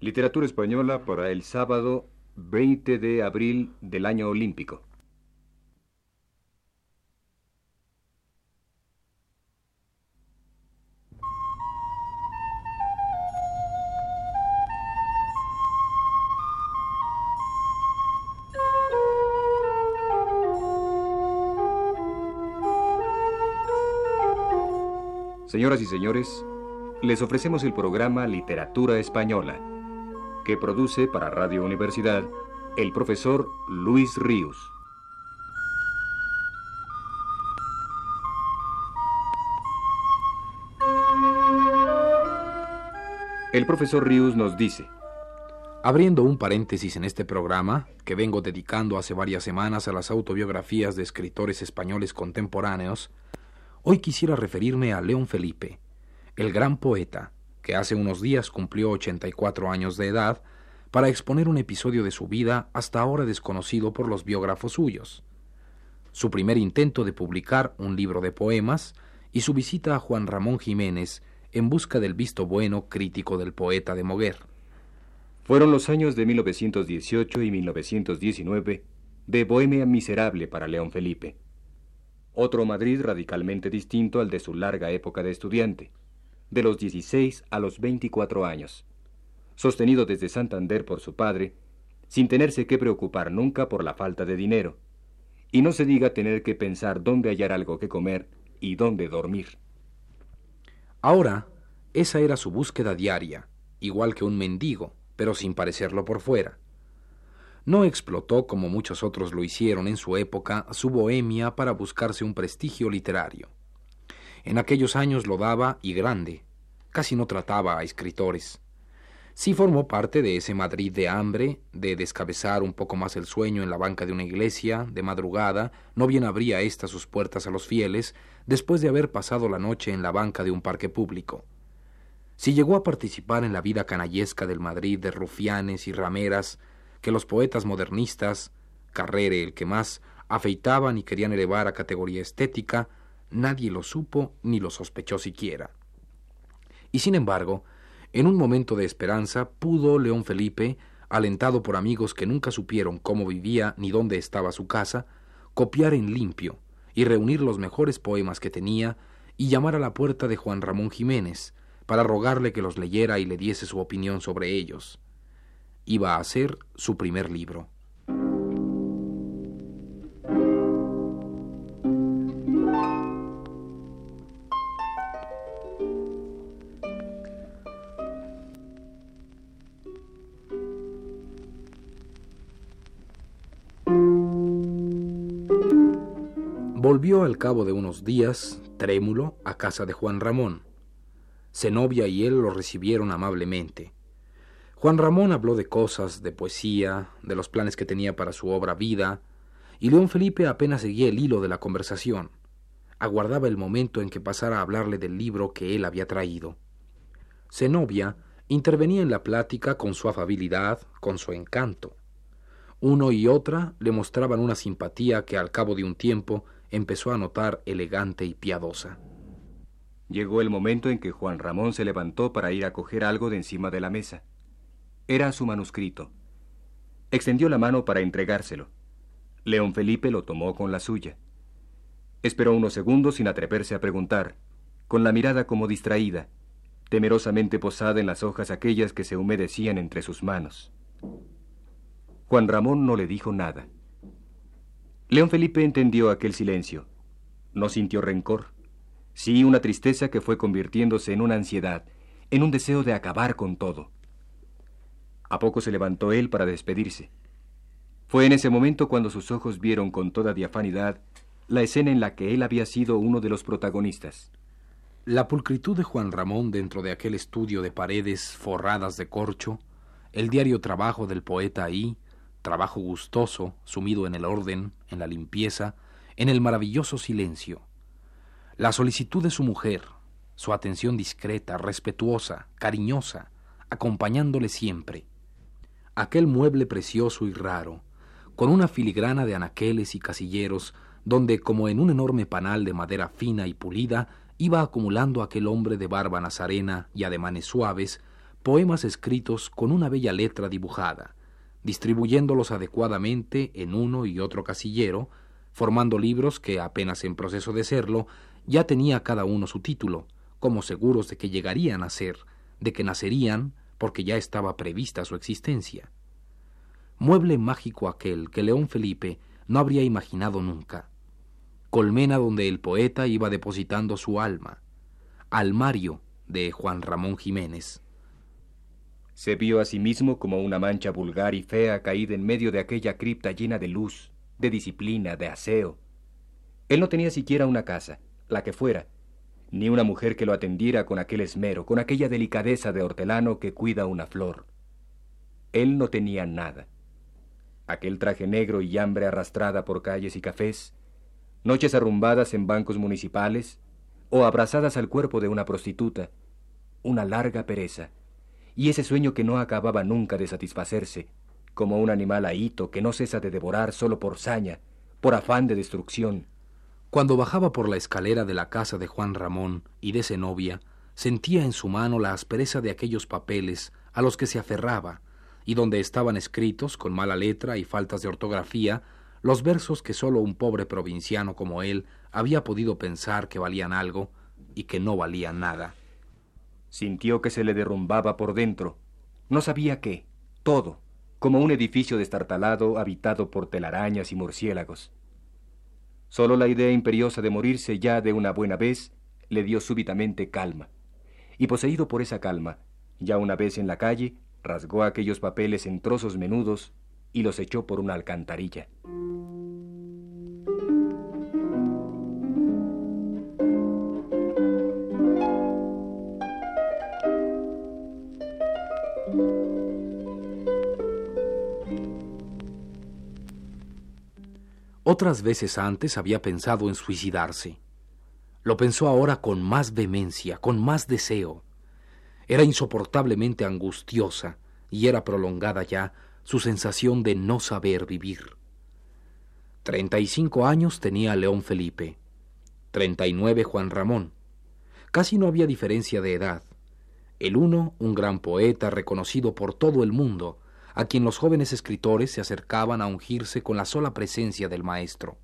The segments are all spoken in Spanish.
Literatura española para el sábado 20 de abril del año olímpico. Señoras y señores, les ofrecemos el programa Literatura Española, que produce para Radio Universidad el profesor Luis Ríos. El profesor Ríos nos dice, Abriendo un paréntesis en este programa, que vengo dedicando hace varias semanas a las autobiografías de escritores españoles contemporáneos, Hoy quisiera referirme a León Felipe, el gran poeta, que hace unos días cumplió 84 años de edad, para exponer un episodio de su vida hasta ahora desconocido por los biógrafos suyos. Su primer intento de publicar un libro de poemas y su visita a Juan Ramón Jiménez en busca del visto bueno crítico del poeta de Moguer. Fueron los años de 1918 y 1919 de Bohemia miserable para León Felipe otro Madrid radicalmente distinto al de su larga época de estudiante, de los 16 a los 24 años, sostenido desde Santander por su padre, sin tenerse que preocupar nunca por la falta de dinero, y no se diga tener que pensar dónde hallar algo que comer y dónde dormir. Ahora, esa era su búsqueda diaria, igual que un mendigo, pero sin parecerlo por fuera no explotó, como muchos otros lo hicieron en su época, su bohemia para buscarse un prestigio literario. En aquellos años lo daba y grande. Casi no trataba a escritores. Sí formó parte de ese Madrid de hambre, de descabezar un poco más el sueño en la banca de una iglesia, de madrugada, no bien abría ésta sus puertas a los fieles, después de haber pasado la noche en la banca de un parque público. Si llegó a participar en la vida canallesca del Madrid de rufianes y rameras, que los poetas modernistas, Carrere el que más, afeitaban y querían elevar a categoría estética, nadie lo supo ni lo sospechó siquiera. Y sin embargo, en un momento de esperanza pudo León Felipe, alentado por amigos que nunca supieron cómo vivía ni dónde estaba su casa, copiar en limpio y reunir los mejores poemas que tenía y llamar a la puerta de Juan Ramón Jiménez para rogarle que los leyera y le diese su opinión sobre ellos iba a ser su primer libro. Volvió al cabo de unos días, trémulo, a casa de Juan Ramón. Zenobia y él lo recibieron amablemente. Juan Ramón habló de cosas, de poesía, de los planes que tenía para su obra Vida, y León Felipe apenas seguía el hilo de la conversación. Aguardaba el momento en que pasara a hablarle del libro que él había traído. Zenobia intervenía en la plática con su afabilidad, con su encanto. Uno y otra le mostraban una simpatía que al cabo de un tiempo empezó a notar elegante y piadosa. Llegó el momento en que Juan Ramón se levantó para ir a coger algo de encima de la mesa. Era su manuscrito. Extendió la mano para entregárselo. León Felipe lo tomó con la suya. Esperó unos segundos sin atreverse a preguntar, con la mirada como distraída, temerosamente posada en las hojas aquellas que se humedecían entre sus manos. Juan Ramón no le dijo nada. León Felipe entendió aquel silencio. No sintió rencor, sí una tristeza que fue convirtiéndose en una ansiedad, en un deseo de acabar con todo. A poco se levantó él para despedirse. Fue en ese momento cuando sus ojos vieron con toda diafanidad la escena en la que él había sido uno de los protagonistas. La pulcritud de Juan Ramón dentro de aquel estudio de paredes forradas de corcho, el diario trabajo del poeta ahí, trabajo gustoso, sumido en el orden, en la limpieza, en el maravilloso silencio. La solicitud de su mujer, su atención discreta, respetuosa, cariñosa, acompañándole siempre aquel mueble precioso y raro, con una filigrana de anaqueles y casilleros, donde, como en un enorme panal de madera fina y pulida, iba acumulando aquel hombre de barba nazarena y ademanes suaves, poemas escritos con una bella letra dibujada, distribuyéndolos adecuadamente en uno y otro casillero, formando libros que, apenas en proceso de serlo, ya tenía cada uno su título, como seguros de que llegarían a ser, de que nacerían, porque ya estaba prevista su existencia. Mueble mágico aquel que León Felipe no habría imaginado nunca. Colmena donde el poeta iba depositando su alma. Almario de Juan Ramón Jiménez. Se vio a sí mismo como una mancha vulgar y fea caída en medio de aquella cripta llena de luz, de disciplina, de aseo. Él no tenía siquiera una casa, la que fuera, ni una mujer que lo atendiera con aquel esmero, con aquella delicadeza de hortelano que cuida una flor. Él no tenía nada. Aquel traje negro y hambre arrastrada por calles y cafés, noches arrumbadas en bancos municipales, o abrazadas al cuerpo de una prostituta, una larga pereza, y ese sueño que no acababa nunca de satisfacerse, como un animal ahito que no cesa de devorar solo por saña, por afán de destrucción, cuando bajaba por la escalera de la casa de Juan Ramón y de Zenobia, sentía en su mano la aspereza de aquellos papeles a los que se aferraba, y donde estaban escritos, con mala letra y faltas de ortografía, los versos que sólo un pobre provinciano como él había podido pensar que valían algo y que no valían nada. Sintió que se le derrumbaba por dentro. No sabía qué, todo, como un edificio destartalado habitado por telarañas y murciélagos. Solo la idea imperiosa de morirse ya de una buena vez le dio súbitamente calma. Y poseído por esa calma, ya una vez en la calle, rasgó aquellos papeles en trozos menudos y los echó por una alcantarilla. Otras veces antes había pensado en suicidarse. Lo pensó ahora con más vehemencia, con más deseo. Era insoportablemente angustiosa y era prolongada ya su sensación de no saber vivir. Treinta y cinco años tenía León Felipe, treinta y nueve Juan Ramón. Casi no había diferencia de edad. El uno, un gran poeta reconocido por todo el mundo, a quien los jóvenes escritores se acercaban a ungirse con la sola presencia del maestro.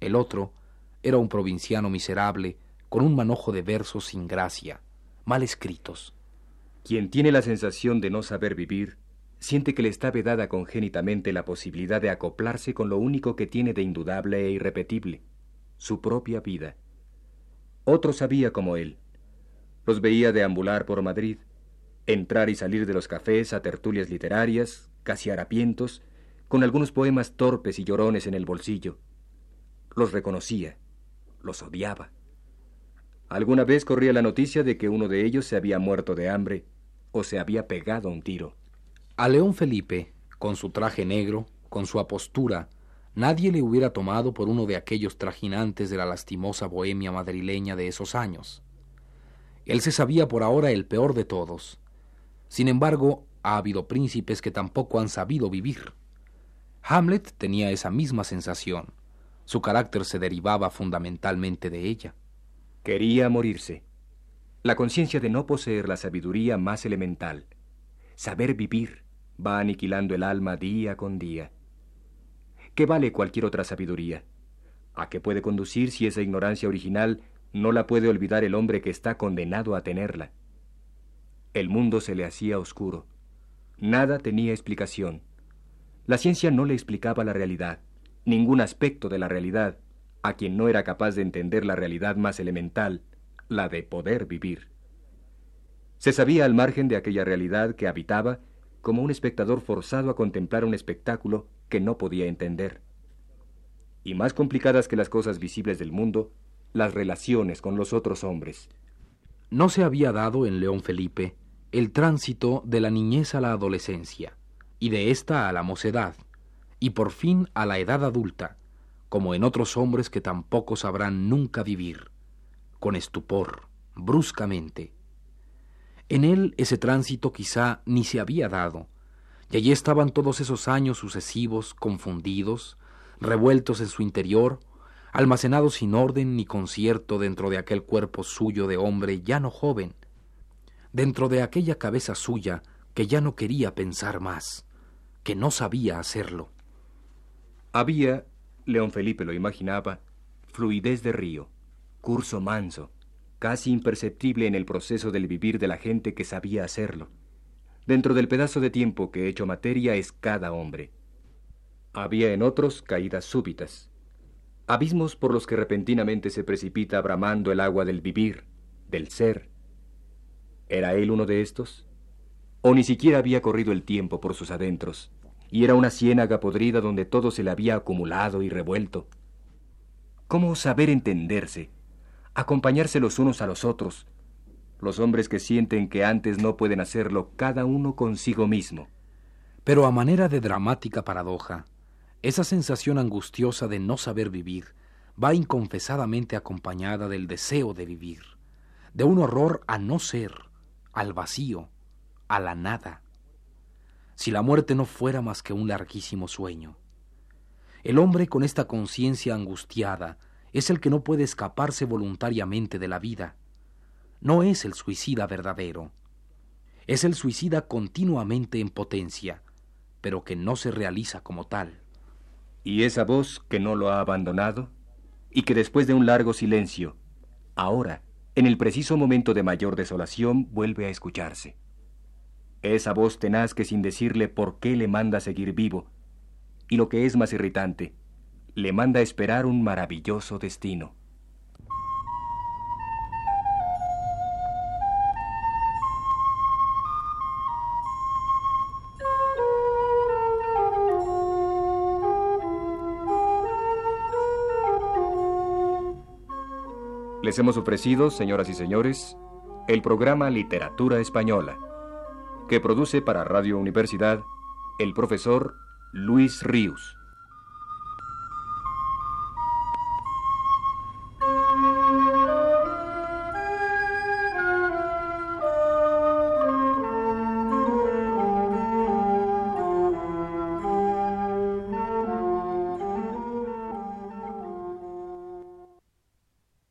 El otro era un provinciano miserable, con un manojo de versos sin gracia, mal escritos. Quien tiene la sensación de no saber vivir, siente que le está vedada congénitamente la posibilidad de acoplarse con lo único que tiene de indudable e irrepetible, su propia vida. Otro sabía como él. Los veía deambular por Madrid, entrar y salir de los cafés a tertulias literarias, casi harapientos, con algunos poemas torpes y llorones en el bolsillo. Los reconocía, los odiaba. Alguna vez corría la noticia de que uno de ellos se había muerto de hambre o se había pegado un tiro. A León Felipe, con su traje negro, con su apostura, nadie le hubiera tomado por uno de aquellos trajinantes de la lastimosa bohemia madrileña de esos años. Él se sabía por ahora el peor de todos, sin embargo, ha habido príncipes que tampoco han sabido vivir. Hamlet tenía esa misma sensación. Su carácter se derivaba fundamentalmente de ella. Quería morirse. La conciencia de no poseer la sabiduría más elemental, saber vivir, va aniquilando el alma día con día. ¿Qué vale cualquier otra sabiduría? ¿A qué puede conducir si esa ignorancia original no la puede olvidar el hombre que está condenado a tenerla? El mundo se le hacía oscuro. Nada tenía explicación. La ciencia no le explicaba la realidad, ningún aspecto de la realidad, a quien no era capaz de entender la realidad más elemental, la de poder vivir. Se sabía al margen de aquella realidad que habitaba como un espectador forzado a contemplar un espectáculo que no podía entender. Y más complicadas que las cosas visibles del mundo, las relaciones con los otros hombres. No se había dado en León Felipe el tránsito de la niñez a la adolescencia, y de ésta a la mocedad, y por fin a la edad adulta, como en otros hombres que tampoco sabrán nunca vivir, con estupor, bruscamente. En él ese tránsito quizá ni se había dado, y allí estaban todos esos años sucesivos, confundidos, revueltos en su interior, almacenados sin orden ni concierto dentro de aquel cuerpo suyo de hombre ya no joven, dentro de aquella cabeza suya que ya no quería pensar más, que no sabía hacerlo. Había, León Felipe lo imaginaba, fluidez de río, curso manso, casi imperceptible en el proceso del vivir de la gente que sabía hacerlo, dentro del pedazo de tiempo que hecho materia es cada hombre. Había en otros caídas súbitas, abismos por los que repentinamente se precipita bramando el agua del vivir, del ser. ¿Era él uno de estos? ¿O ni siquiera había corrido el tiempo por sus adentros, y era una ciénaga podrida donde todo se le había acumulado y revuelto? ¿Cómo saber entenderse, acompañarse los unos a los otros, los hombres que sienten que antes no pueden hacerlo cada uno consigo mismo? Pero a manera de dramática paradoja, esa sensación angustiosa de no saber vivir va inconfesadamente acompañada del deseo de vivir, de un horror a no ser, al vacío, a la nada. Si la muerte no fuera más que un larguísimo sueño. El hombre con esta conciencia angustiada es el que no puede escaparse voluntariamente de la vida. No es el suicida verdadero. Es el suicida continuamente en potencia, pero que no se realiza como tal. ¿Y esa voz que no lo ha abandonado? Y que después de un largo silencio, ahora, en el preciso momento de mayor desolación, vuelve a escucharse. Esa voz tenaz que sin decirle por qué le manda seguir vivo, y lo que es más irritante, le manda esperar un maravilloso destino. Les hemos ofrecido, señoras y señores, el programa Literatura Española, que produce para Radio Universidad el profesor Luis Ríos.